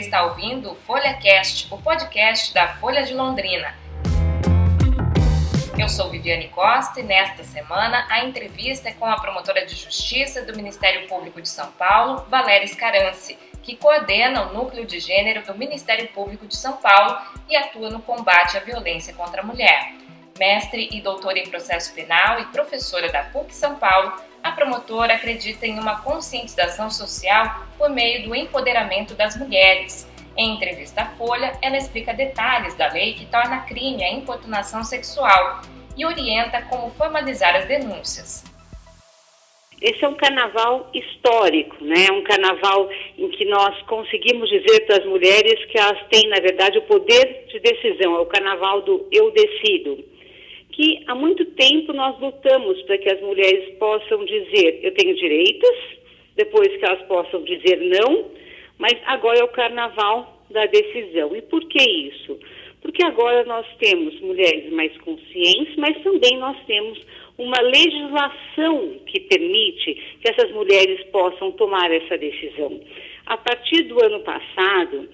Está ouvindo o FolhaCast, o podcast da Folha de Londrina. Eu sou Viviane Costa e nesta semana a entrevista é com a promotora de justiça do Ministério Público de São Paulo, Valéria Scarance, que coordena o núcleo de gênero do Ministério Público de São Paulo e atua no combate à violência contra a mulher. Mestre e doutora em processo penal e professora da PUC São Paulo, a promotora acredita em uma conscientização social por meio do empoderamento das mulheres. Em entrevista à Folha, ela explica detalhes da lei que torna crime a importunação sexual e orienta como formalizar as denúncias. Esse é um carnaval histórico, né? Um carnaval em que nós conseguimos dizer para as mulheres que elas têm, na verdade, o poder de decisão. É o carnaval do eu decido que há muito tempo nós lutamos para que as mulheres possam dizer eu tenho direitos, depois que elas possam dizer não, mas agora é o carnaval da decisão. E por que isso? Porque agora nós temos mulheres mais conscientes, mas também nós temos uma legislação que permite que essas mulheres possam tomar essa decisão. A partir do ano passado,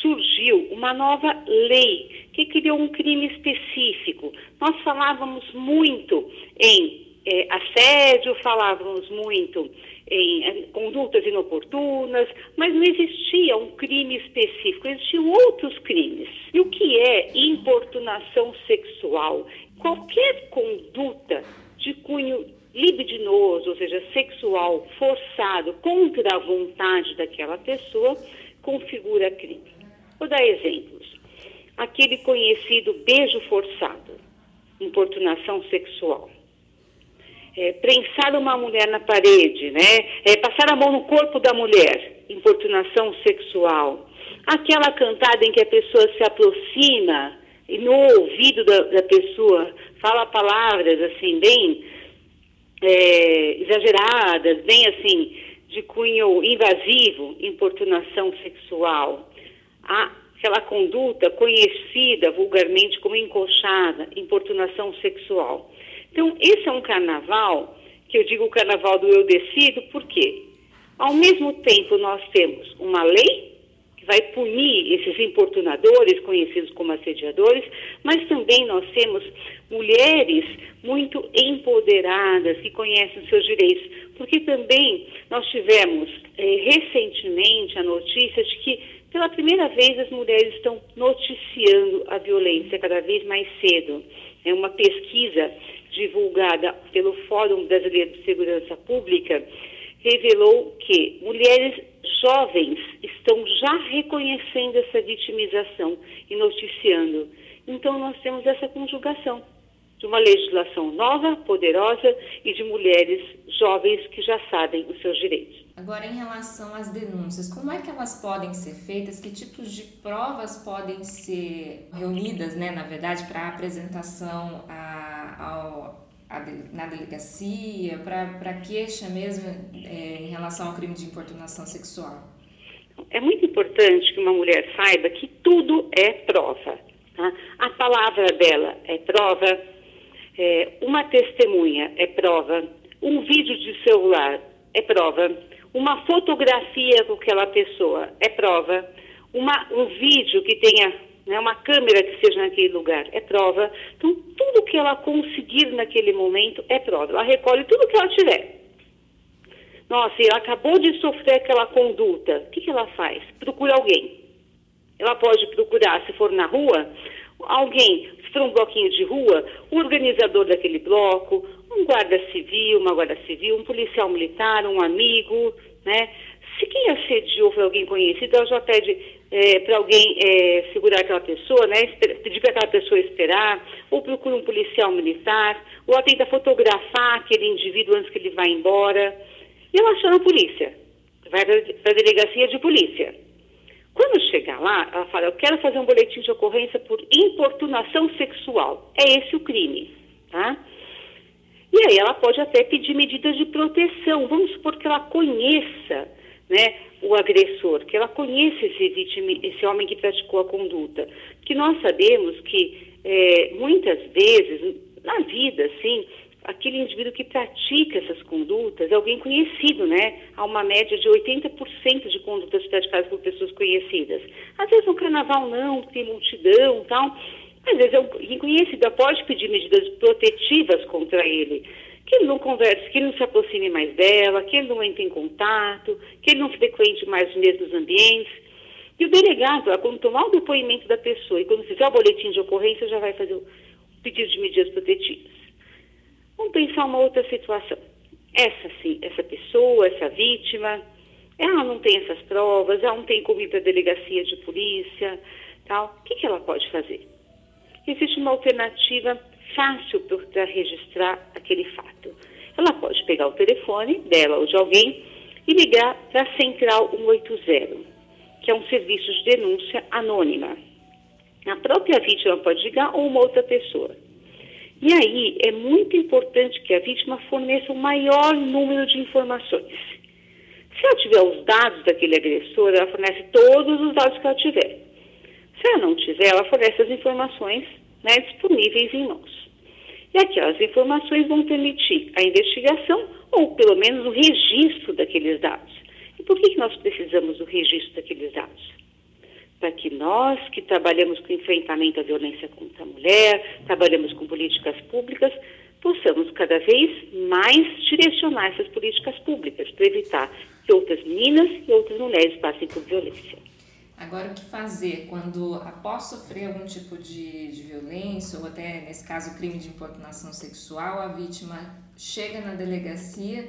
surgiu uma nova lei que criou um crime específico. Nós falávamos muito em é, assédio, falávamos muito em é, condutas inoportunas, mas não existia um crime específico, existiam outros crimes. E o que é importunação sexual? Qualquer conduta de cunho libidinoso, ou seja, sexual, forçado, contra a vontade daquela pessoa, configura crime. Vou dar exemplos. Aquele conhecido beijo forçado, importunação sexual. É, prensar uma mulher na parede, né? É, passar a mão no corpo da mulher, importunação sexual. Aquela cantada em que a pessoa se aproxima e no ouvido da, da pessoa fala palavras assim, bem é, exageradas, bem assim, de cunho invasivo, importunação sexual aquela conduta conhecida vulgarmente como encoxada, importunação sexual. Então, esse é um carnaval, que eu digo o carnaval do eu decido, por quê? Ao mesmo tempo, nós temos uma lei que vai punir esses importunadores, conhecidos como assediadores, mas também nós temos mulheres muito empoderadas, que conhecem seus direitos, porque também nós tivemos eh, recentemente a notícia de que pela primeira vez, as mulheres estão noticiando a violência cada vez mais cedo. É uma pesquisa divulgada pelo Fórum Brasileiro de Segurança Pública revelou que mulheres jovens estão já reconhecendo essa vitimização e noticiando. Então, nós temos essa conjugação de uma legislação nova, poderosa e de mulheres jovens que já sabem os seus direitos. Agora, em relação às denúncias, como é que elas podem ser feitas? Que tipos de provas podem ser reunidas, né, na verdade, para apresentação a, ao, a, na delegacia, para queixa mesmo é, em relação ao crime de importunação sexual? É muito importante que uma mulher saiba que tudo é prova. Tá? A palavra dela é prova, é, uma testemunha é prova, um vídeo de celular é prova, uma fotografia com aquela pessoa é prova, uma, um vídeo que tenha né, uma câmera que seja naquele lugar é prova. Então, tudo que ela conseguir naquele momento é prova. Ela recolhe tudo que ela tiver. Nossa, ela acabou de sofrer aquela conduta. O que, que ela faz? Procura alguém. Ela pode procurar, se for na rua, alguém, se for um bloquinho de rua, o organizador daquele bloco, um guarda civil, uma guarda civil, um policial militar, um amigo, né? Se quem assediou foi alguém conhecido, ela já pede é, para alguém é, segurar aquela pessoa, né? Pedir para aquela pessoa esperar, ou procura um policial militar, ou ela tenta fotografar aquele indivíduo antes que ele vá embora. E ela chama a polícia, vai para a delegacia de polícia. Quando chegar lá, ela fala: Eu quero fazer um boletim de ocorrência por importunação sexual. É esse o crime, tá? E aí ela pode até pedir medidas de proteção. Vamos supor que ela conheça né, o agressor, que ela conheça esse, vítima, esse homem que praticou a conduta. Que nós sabemos que é, muitas vezes, na vida, sim, aquele indivíduo que pratica essas condutas é alguém conhecido, né? Há uma média de 80% de condutas praticadas por pessoas conhecidas. Às vezes no carnaval não, tem multidão tal. Às vezes alguém conhecido pode pedir medidas protetivas contra ele. Que ele não converse, que ele não se aproxime mais dela, que ele não entre em contato, que ele não frequente mais os mesmos ambientes. E o delegado, quando tomar o depoimento da pessoa e quando fizer o boletim de ocorrência, já vai fazer o pedido de medidas protetivas. Vamos pensar uma outra situação. Essa sim, essa pessoa, essa vítima, ela não tem essas provas, ela não tem como ir para a delegacia de polícia, tal. O que, que ela pode fazer? Existe uma alternativa fácil para registrar aquele fato. Ela pode pegar o telefone dela ou de alguém e ligar para a Central 180, que é um serviço de denúncia anônima. A própria vítima pode ligar ou uma outra pessoa. E aí é muito importante que a vítima forneça o maior número de informações. Se ela tiver os dados daquele agressor, ela fornece todos os dados que ela tiver. Se ela não tiver, ela fornece as informações né, disponíveis em mãos. E aquelas informações vão permitir a investigação ou pelo menos o registro daqueles dados. E por que, que nós precisamos do registro daqueles dados? Para que nós que trabalhamos com enfrentamento à violência contra a mulher, trabalhamos com políticas públicas, possamos cada vez mais direcionar essas políticas públicas para evitar que outras meninas e outras mulheres passem por violência. Agora, o que fazer quando, após sofrer algum tipo de, de violência, ou até, nesse caso, crime de importunação sexual, a vítima chega na delegacia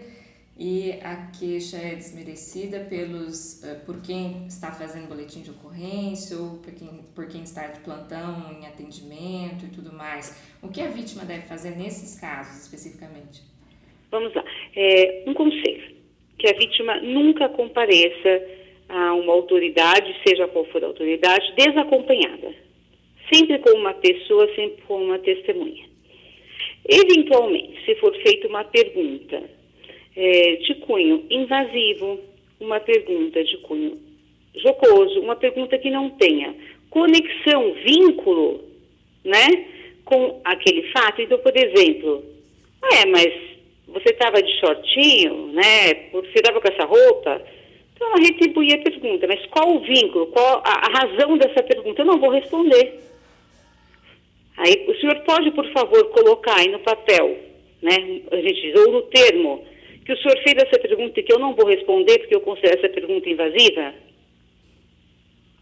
e a queixa é desmerecida pelos, uh, por quem está fazendo boletim de ocorrência ou por quem, por quem está de plantão em atendimento e tudo mais. O que a vítima deve fazer nesses casos especificamente? Vamos lá. É, um conselho, que a vítima nunca compareça a uma autoridade, seja qual for a autoridade, desacompanhada. Sempre com uma pessoa, sempre com uma testemunha. Eventualmente, se for feita uma pergunta é, de cunho invasivo, uma pergunta de cunho jocoso, uma pergunta que não tenha conexão, vínculo, né, com aquele fato. Então, por exemplo, é, mas você estava de shortinho, né, você estava com essa roupa? Então, ela retribuía a pergunta, mas qual o vínculo, qual a, a razão dessa pergunta? Eu não vou responder. Aí, o senhor pode, por favor, colocar aí no papel, né, a gente diz, ou no termo, que o senhor fez essa pergunta e que eu não vou responder porque eu considero essa pergunta invasiva?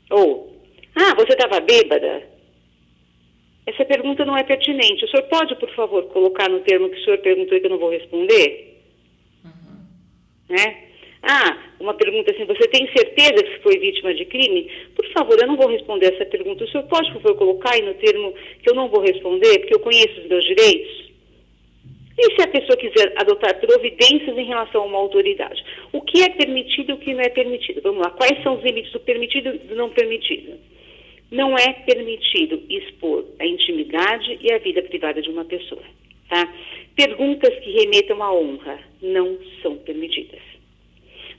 Ou, ah, você estava bêbada? Essa pergunta não é pertinente. O senhor pode, por favor, colocar no termo que o senhor perguntou e que eu não vou responder? Uhum. Né? Ah, uma pergunta assim, você tem certeza que foi vítima de crime? Por favor, eu não vou responder essa pergunta. O senhor pode, por favor, colocar aí no termo que eu não vou responder, porque eu conheço os meus direitos? E se a pessoa quiser adotar providências em relação a uma autoridade? O que é permitido e o que não é permitido? Vamos lá, quais são os limites do permitido e do não permitido? Não é permitido expor a intimidade e a vida privada de uma pessoa. Tá? Perguntas que remetam à honra não são permitidas.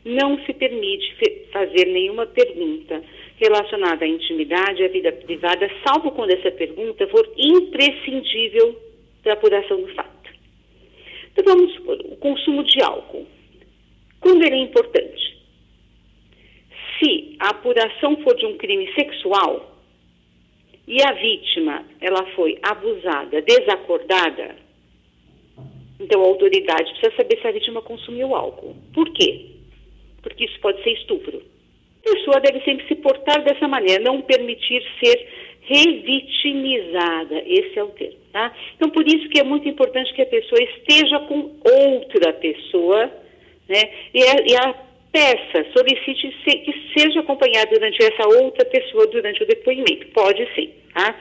Não se permite fazer nenhuma pergunta relacionada à intimidade e à vida privada, salvo quando essa pergunta for imprescindível para a apuração do fato. Então vamos supor, o consumo de álcool. Quando ele é importante? Se a apuração for de um crime sexual e a vítima ela foi abusada, desacordada, então a autoridade precisa saber se a vítima consumiu álcool. Por quê? Porque isso pode ser estupro. A pessoa deve sempre se portar dessa maneira, não permitir ser revitimizada. Esse é o termo. Tá? Então, por isso que é muito importante que a pessoa esteja com outra pessoa, né? E a, e a peça, solicite se, que seja acompanhada durante essa outra pessoa durante o depoimento. Pode sim, tá?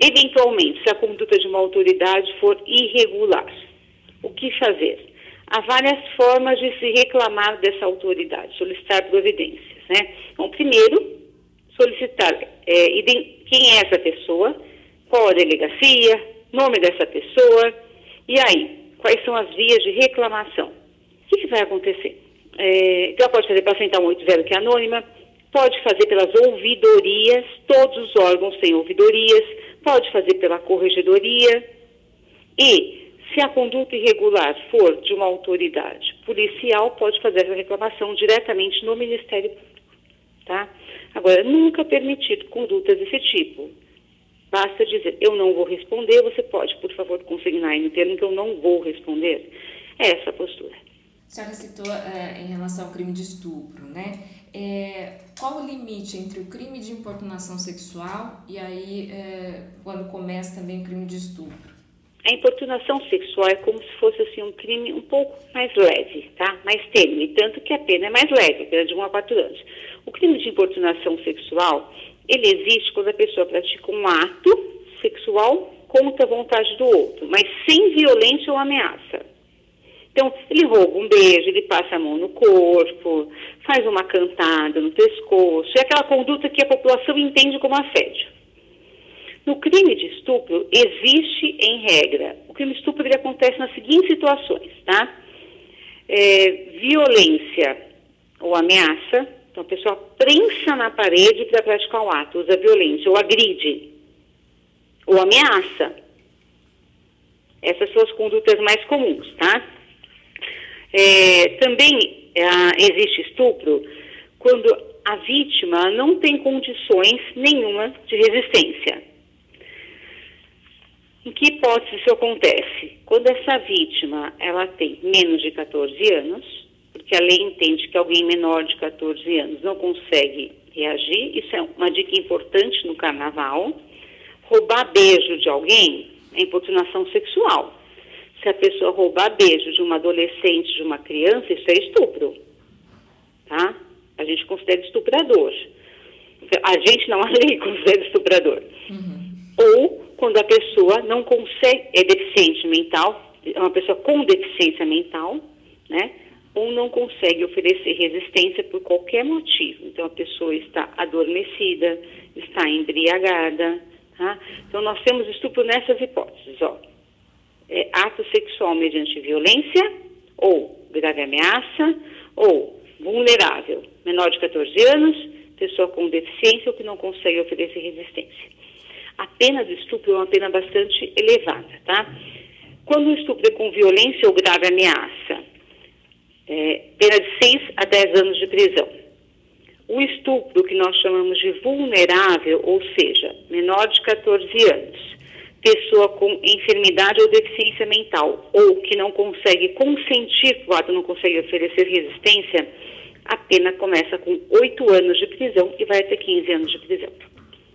Eventualmente, se a conduta de uma autoridade for irregular, o que fazer? Há várias formas de se reclamar dessa autoridade, solicitar providências, né? Então, primeiro, solicitar é, quem é essa pessoa, qual a delegacia, nome dessa pessoa, e aí, quais são as vias de reclamação? O que, que vai acontecer? É, ela pode fazer para sentar 180, que é anônima, pode fazer pelas ouvidorias, todos os órgãos têm ouvidorias, pode fazer pela corregedoria, e Se a conduta irregular for de uma autoridade policial, pode fazer a reclamação diretamente no Ministério Público. Tá? Agora, nunca permitir condutas desse tipo. Basta dizer, eu não vou responder, você pode, por favor, consignar aí no termo que eu não vou responder. É essa a postura. A senhora citou é, em relação ao crime de estupro, né? É, qual o limite entre o crime de importunação sexual e aí é, quando começa também o crime de estupro? A importunação sexual é como se fosse assim um crime um pouco mais leve, tá? Mais tênue, tanto que a pena é mais leve, a pena de 1 a 4 anos. O crime de importunação sexual, ele existe quando a pessoa pratica um ato sexual contra a vontade do outro, mas sem violência ou ameaça. Então, ele rouba um beijo, ele passa a mão no corpo, faz uma cantada no pescoço, é aquela conduta que a população entende como assédio. No crime de estupro, existe em regra. O crime de estupro ele acontece nas seguintes situações, tá? É, violência ou ameaça. Então, a pessoa prensa na parede para praticar o ato, usa violência, ou agride, ou ameaça. Essas são as condutas mais comuns, tá? É, também é, existe estupro quando a vítima não tem condições nenhuma de resistência. Em que hipótese isso acontece? Quando essa vítima ela tem menos de 14 anos, porque a lei entende que alguém menor de 14 anos não consegue reagir, isso é uma dica importante no carnaval. Roubar beijo de alguém é importunação sexual. Se a pessoa roubar beijo de uma adolescente, de uma criança, isso é estupro. Tá? A gente considera estuprador. A gente não, a lei considera estuprador. Uhum. Ou quando a pessoa não consegue, é deficiente mental, é uma pessoa com deficiência mental, né? Ou não consegue oferecer resistência por qualquer motivo. Então a pessoa está adormecida, está embriagada, tá? Então nós temos estupro nessas hipóteses, ó. É, ato sexual mediante violência, ou grave ameaça, ou vulnerável, menor de 14 anos, pessoa com deficiência ou que não consegue oferecer resistência a pena do estupro é uma pena bastante elevada, tá? Quando o estupro é com violência ou grave ameaça, é, pena de 6 a 10 anos de prisão. O estupro, que nós chamamos de vulnerável, ou seja, menor de 14 anos, pessoa com enfermidade ou deficiência mental, ou que não consegue consentir, o ato não consegue oferecer resistência, a pena começa com 8 anos de prisão e vai até 15 anos de prisão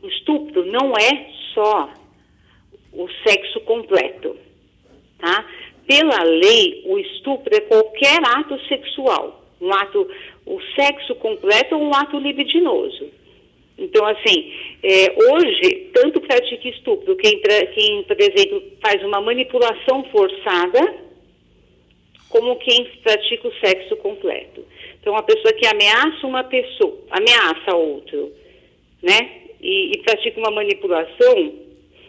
o estupro não é só o sexo completo, tá? Pela lei, o estupro é qualquer ato sexual, um ato, o sexo completo ou um ato libidinoso. Então, assim, é, hoje, tanto pratica estupro quem, quem, por exemplo, faz uma manipulação forçada, como quem pratica o sexo completo. Então, uma pessoa que ameaça uma pessoa, ameaça outro, né? e, e pratica uma manipulação,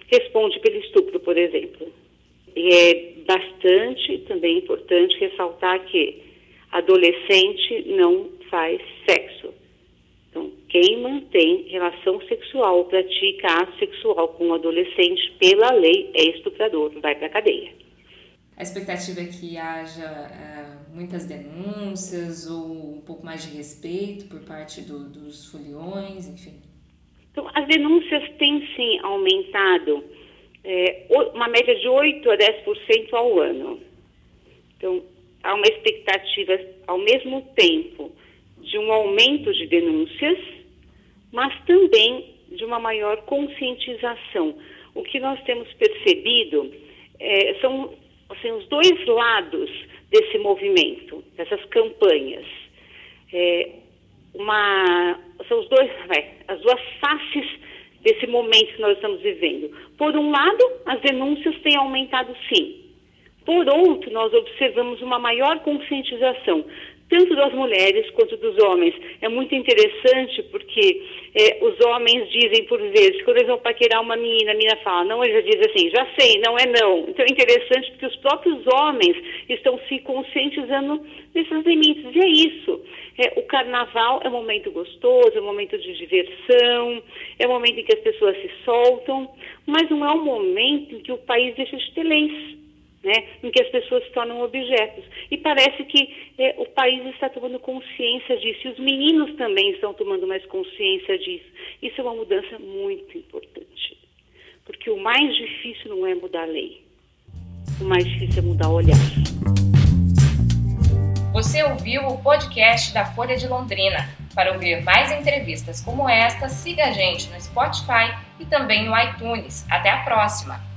responde pelo estupro, por exemplo. E é bastante também importante ressaltar que adolescente não faz sexo. Então, quem mantém relação sexual ou pratica ato sexual com um adolescente, pela lei, é estuprador, vai para a cadeia. A expectativa é que haja é, muitas denúncias ou um pouco mais de respeito por parte do, dos foliões, enfim. Então, as denúncias têm sim aumentado, é, uma média de 8 a 10% ao ano. Então, há uma expectativa, ao mesmo tempo, de um aumento de denúncias, mas também de uma maior conscientização. O que nós temos percebido é, são assim, os dois lados desse movimento, dessas campanhas. É, uma, são os dois, vai, as duas faces desse momento que nós estamos vivendo. Por um lado, as denúncias têm aumentado sim. Por outro, nós observamos uma maior conscientização, tanto das mulheres quanto dos homens. É muito interessante porque é, os homens dizem por vezes, quando eles vão paquerar uma menina, a menina fala, não, ele já diz assim, já sei, não é não. Então é interessante porque os próprios homens estão se conscientizando desses limites. E é isso. É, o carnaval é um momento gostoso, é um momento de diversão, é um momento em que as pessoas se soltam, mas não é um momento em que o país deixa de ter leis. Né, em que as pessoas se tornam objetos. E parece que é, o país está tomando consciência disso, e os meninos também estão tomando mais consciência disso. Isso é uma mudança muito importante, porque o mais difícil não é mudar a lei, o mais difícil é mudar o olhar. Você ouviu o podcast da Folha de Londrina. Para ouvir mais entrevistas como esta, siga a gente no Spotify e também no iTunes. Até a próxima!